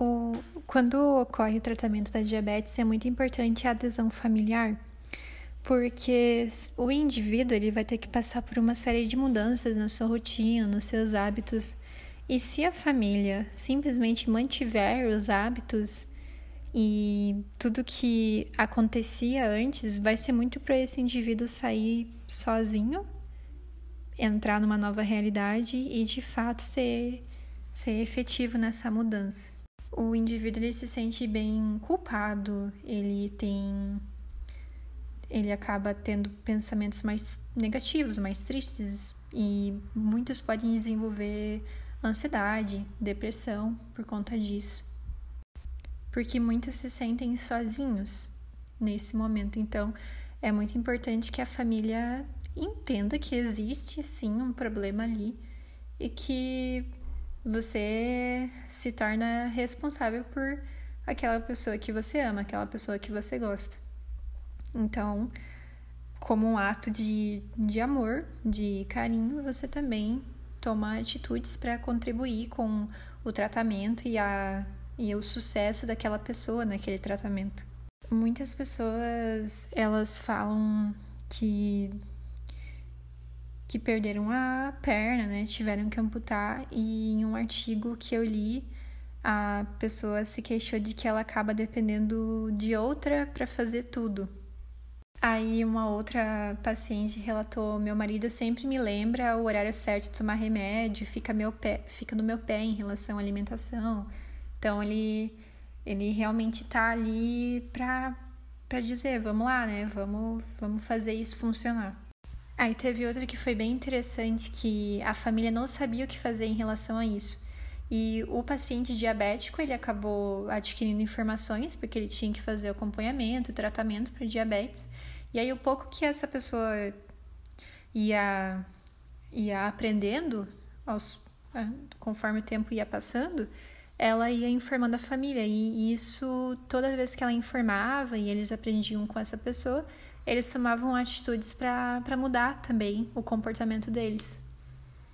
O, quando ocorre o tratamento da diabetes, é muito importante a adesão familiar, porque o indivíduo ele vai ter que passar por uma série de mudanças na sua rotina, nos seus hábitos. E se a família simplesmente mantiver os hábitos e tudo que acontecia antes, vai ser muito para esse indivíduo sair sozinho, entrar numa nova realidade e de fato ser, ser efetivo nessa mudança o indivíduo ele se sente bem culpado, ele tem ele acaba tendo pensamentos mais negativos, mais tristes e muitos podem desenvolver ansiedade, depressão por conta disso. Porque muitos se sentem sozinhos nesse momento, então é muito importante que a família entenda que existe sim um problema ali e que você se torna responsável por aquela pessoa que você ama, aquela pessoa que você gosta. Então, como um ato de, de amor, de carinho, você também toma atitudes para contribuir com o tratamento e, a, e o sucesso daquela pessoa naquele tratamento. Muitas pessoas elas falam que que perderam a perna, né? Tiveram que amputar e em um artigo que eu li, a pessoa se queixou de que ela acaba dependendo de outra para fazer tudo. Aí uma outra paciente relatou: "Meu marido sempre me lembra o horário certo de tomar remédio, fica meu pé, fica no meu pé em relação à alimentação". Então ele ele realmente tá ali para para dizer, vamos lá, né? Vamos vamos fazer isso funcionar. Aí teve outra que foi bem interessante, que a família não sabia o que fazer em relação a isso. E o paciente diabético, ele acabou adquirindo informações, porque ele tinha que fazer acompanhamento, tratamento para diabetes. E aí, o pouco que essa pessoa ia, ia aprendendo, aos, é, conforme o tempo ia passando, ela ia informando a família. E isso, toda vez que ela informava e eles aprendiam com essa pessoa, eles tomavam atitudes para mudar também o comportamento deles.